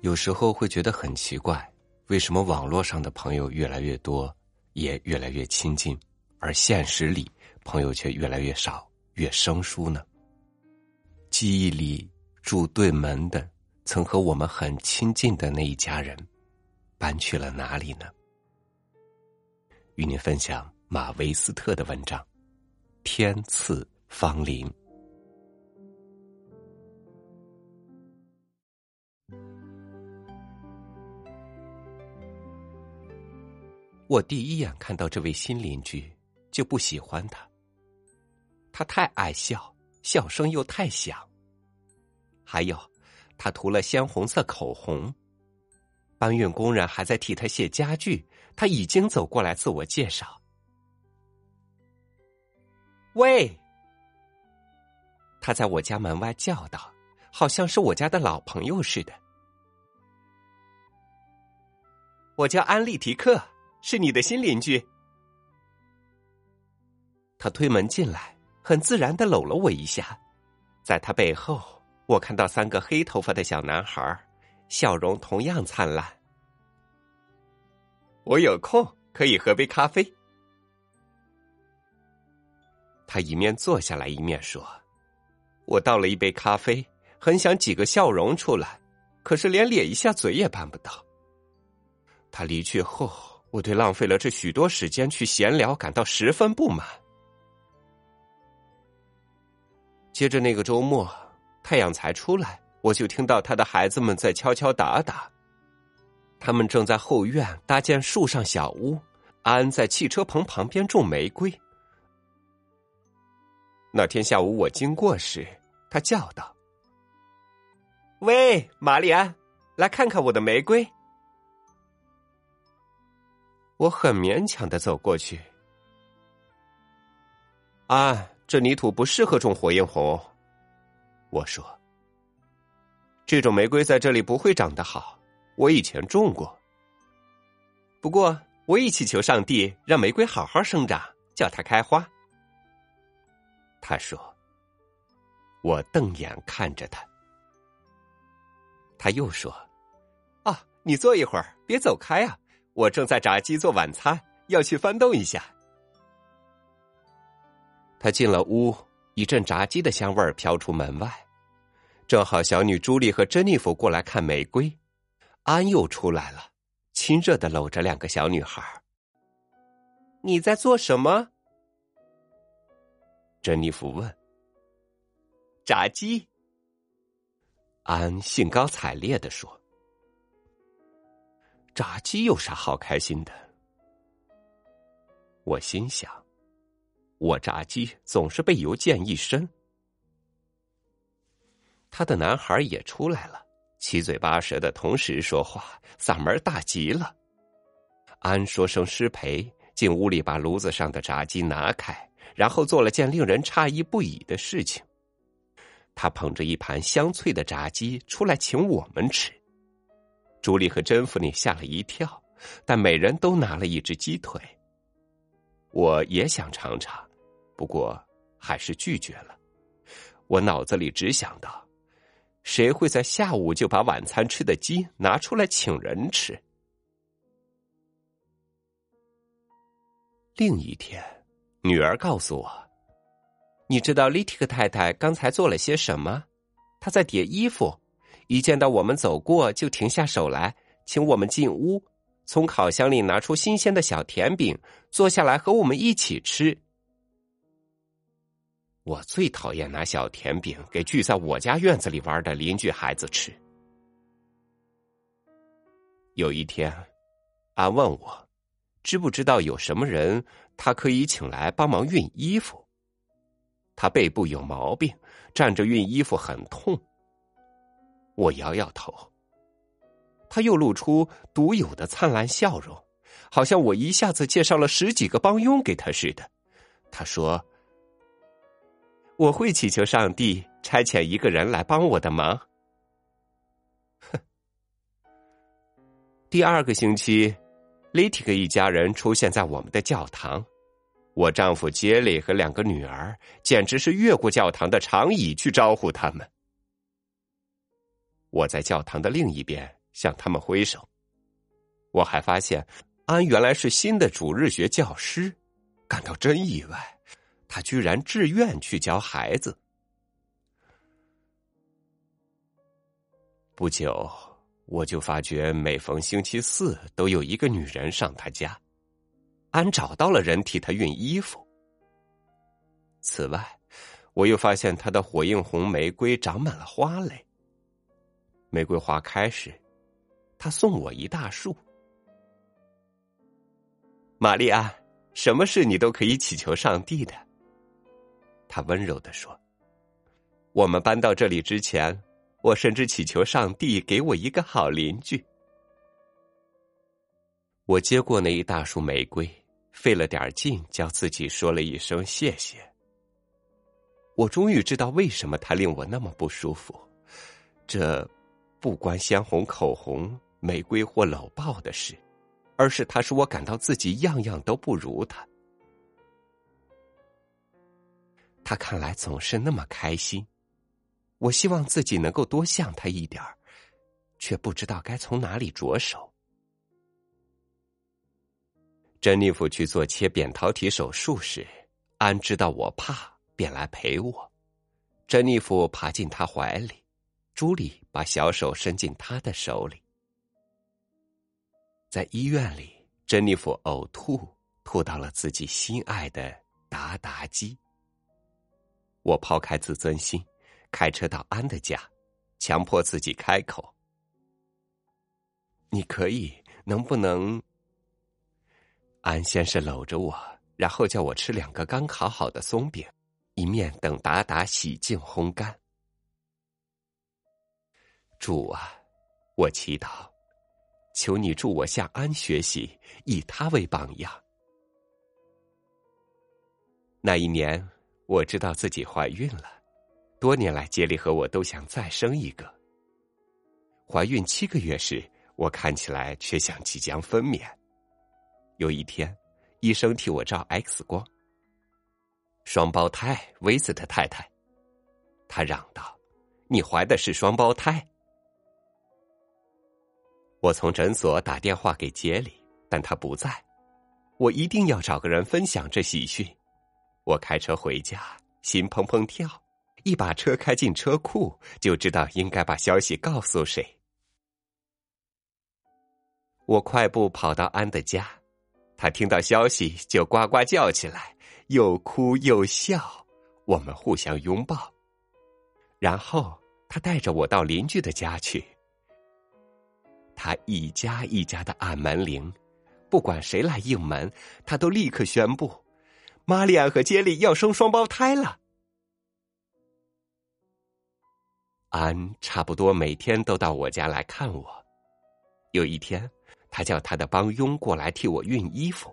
有时候会觉得很奇怪，为什么网络上的朋友越来越多，也越来越亲近，而现实里朋友却越来越少，越生疏呢？记忆里住对门的，曾和我们很亲近的那一家人，搬去了哪里呢？与您分享马维斯特的文章《天赐芳龄》。我第一眼看到这位新邻居，就不喜欢他。他太爱笑，笑声又太响。还有，他涂了鲜红色口红。搬运工人还在替他卸家具，他已经走过来自我介绍：“喂！”他在我家门外叫道，好像是我家的老朋友似的。我叫安利提克。是你的新邻居。他推门进来，很自然的搂了我一下，在他背后，我看到三个黑头发的小男孩，笑容同样灿烂。我有空可以喝杯咖啡。他一面坐下来，一面说：“我倒了一杯咖啡，很想挤个笑容出来，可是连咧一下嘴也办不到。”他离去后。我对浪费了这许多时间去闲聊感到十分不满。接着那个周末，太阳才出来，我就听到他的孩子们在敲敲打打。他们正在后院搭建树上小屋，安在汽车棚旁边种玫瑰。那天下午我经过时，他叫道：“喂，玛丽安，来看看我的玫瑰。”我很勉强的走过去。啊，这泥土不适合种火焰红。我说，这种玫瑰在这里不会长得好。我以前种过，不过我已祈求上帝让玫瑰好好生长，叫它开花。他说。我瞪眼看着他。他又说：“啊，你坐一会儿，别走开啊。”我正在炸鸡做晚餐，要去翻动一下。他进了屋，一阵炸鸡的香味儿飘出门外，正好小女朱莉和珍妮弗过来看玫瑰，安又出来了，亲热的搂着两个小女孩。你在做什么？珍妮弗问。炸鸡。安兴高采烈的说。炸鸡有啥好开心的？我心想，我炸鸡总是被油溅一身。他的男孩也出来了，七嘴八舌的同时说话，嗓门大极了。安说声失陪，进屋里把炉子上的炸鸡拿开，然后做了件令人诧异不已的事情。他捧着一盘香脆的炸鸡出来请我们吃。朱莉和珍芙妮吓了一跳，但每人都拿了一只鸡腿。我也想尝尝，不过还是拒绝了。我脑子里只想到，谁会在下午就把晚餐吃的鸡拿出来请人吃？另一天，女儿告诉我：“你知道丽蒂克太太刚才做了些什么？她在叠衣服。”一见到我们走过，就停下手来，请我们进屋，从烤箱里拿出新鲜的小甜饼，坐下来和我们一起吃。我最讨厌拿小甜饼给聚在我家院子里玩的邻居孩子吃。有一天，安问我，知不知道有什么人他可以请来帮忙熨衣服？他背部有毛病，站着熨衣服很痛。我摇摇头，他又露出独有的灿烂笑容，好像我一下子介绍了十几个帮佣给他似的。他说：“我会祈求上帝差遣一个人来帮我的忙。”哼。第二个星期，利提克一家人出现在我们的教堂，我丈夫杰里和两个女儿简直是越过教堂的长椅去招呼他们。我在教堂的另一边向他们挥手。我还发现安原来是新的主日学教师，感到真意外，他居然自愿去教孩子。不久，我就发觉每逢星期四都有一个女人上他家。安找到了人替他熨衣服。此外，我又发现他的火映红玫瑰长满了花蕾。玫瑰花开时，他送我一大束。玛丽安，什么事你都可以祈求上帝的。他温柔的说：“我们搬到这里之前。”我甚至祈求上帝给我一个好邻居。我接过那一大束玫瑰，费了点劲，叫自己说了一声谢谢。我终于知道为什么他令我那么不舒服。这不关鲜红口红、玫瑰或搂抱的事，而是他使我感到自己样样都不如他。他看来总是那么开心。我希望自己能够多像他一点儿，却不知道该从哪里着手。珍妮弗去做切扁桃体手术时，安知道我怕，便来陪我。珍妮弗爬进他怀里，朱莉把小手伸进他的手里。在医院里，珍妮弗呕吐，吐到了自己心爱的达达鸡。我抛开自尊心。开车到安的家，强迫自己开口：“你可以，能不能？”安先是搂着我，然后叫我吃两个刚烤好的松饼，一面等达达洗净烘干。主啊，我祈祷，求你助我向安学习，以他为榜样。那一年，我知道自己怀孕了。多年来，杰里和我都想再生一个。怀孕七个月时，我看起来却像即将分娩。有一天，医生替我照 X 光，双胞胎，威斯特太太。他嚷道：“你怀的是双胞胎。”我从诊所打电话给杰里，但他不在。我一定要找个人分享这喜讯。我开车回家，心砰砰跳。一把车开进车库，就知道应该把消息告诉谁。我快步跑到安的家，他听到消息就呱呱叫起来，又哭又笑。我们互相拥抱，然后他带着我到邻居的家去。他一家一家的按门铃，不管谁来应门，他都立刻宣布：玛丽安和杰利要生双胞胎了。安差不多每天都到我家来看我。有一天，他叫他的帮佣过来替我熨衣服。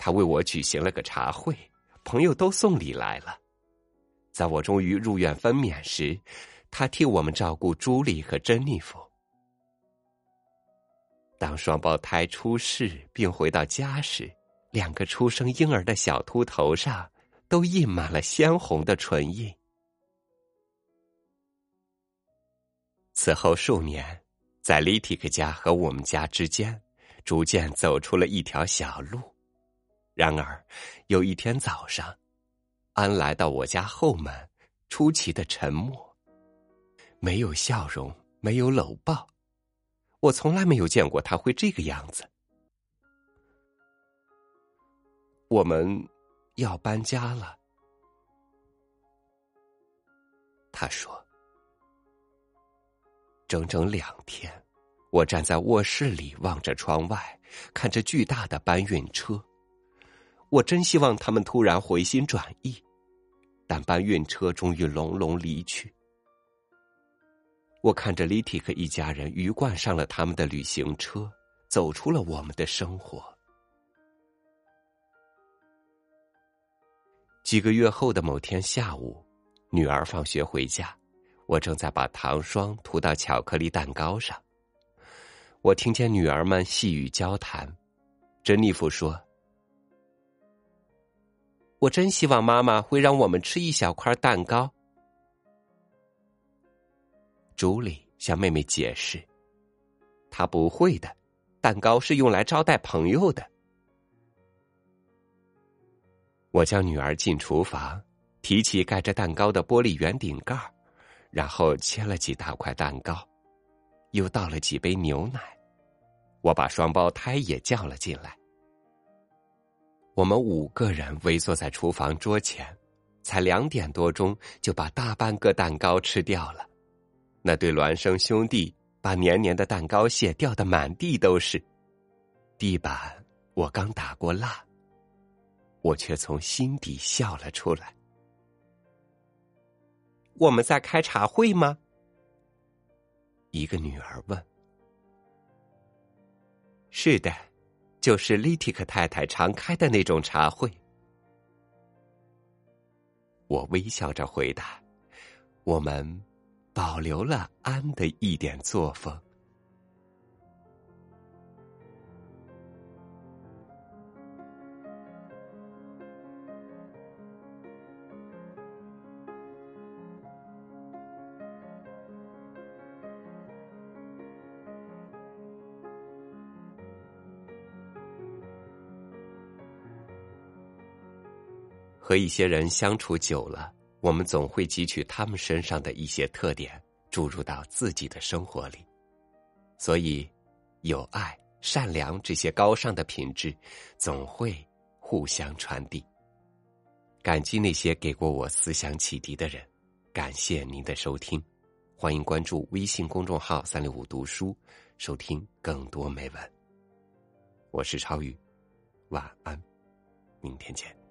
他为我举行了个茶会，朋友都送礼来了。在我终于入院分娩时，他替我们照顾朱莉和珍妮弗。当双胞胎出世并回到家时，两个出生婴儿的小秃头上都印满了鲜红的唇印。此后数年，在利提克家和我们家之间，逐渐走出了一条小路。然而，有一天早上，安来到我家后门，出奇的沉默，没有笑容，没有搂抱。我从来没有见过他会这个样子。我们要搬家了，他说。整整两天，我站在卧室里望着窗外，看着巨大的搬运车。我真希望他们突然回心转意，但搬运车终于隆隆离去。我看着李提克一家人鱼贯上了他们的旅行车，走出了我们的生活。几个月后的某天下午，女儿放学回家。我正在把糖霜涂到巧克力蛋糕上，我听见女儿们细语交谈。珍妮弗说：“我真希望妈妈会让我们吃一小块蛋糕。”朱莉向妹妹解释：“她不会的，蛋糕是用来招待朋友的。我叫女儿进厨房，提起盖着蛋糕的玻璃圆顶盖然后切了几大块蛋糕，又倒了几杯牛奶。我把双胞胎也叫了进来。我们五个人围坐在厨房桌前，才两点多钟就把大半个蛋糕吃掉了。那对孪生兄弟把黏黏的蛋糕屑掉得满地都是，地板我刚打过蜡。我却从心底笑了出来。我们在开茶会吗？一个女儿问。是的，就是利提克太太常开的那种茶会。我微笑着回答：“我们保留了安的一点作风。”和一些人相处久了，我们总会汲取他们身上的一些特点，注入到自己的生活里。所以，有爱、善良这些高尚的品质，总会互相传递。感激那些给过我思想启迪的人，感谢您的收听，欢迎关注微信公众号“三六五读书”，收听更多美文。我是超宇，晚安，明天见。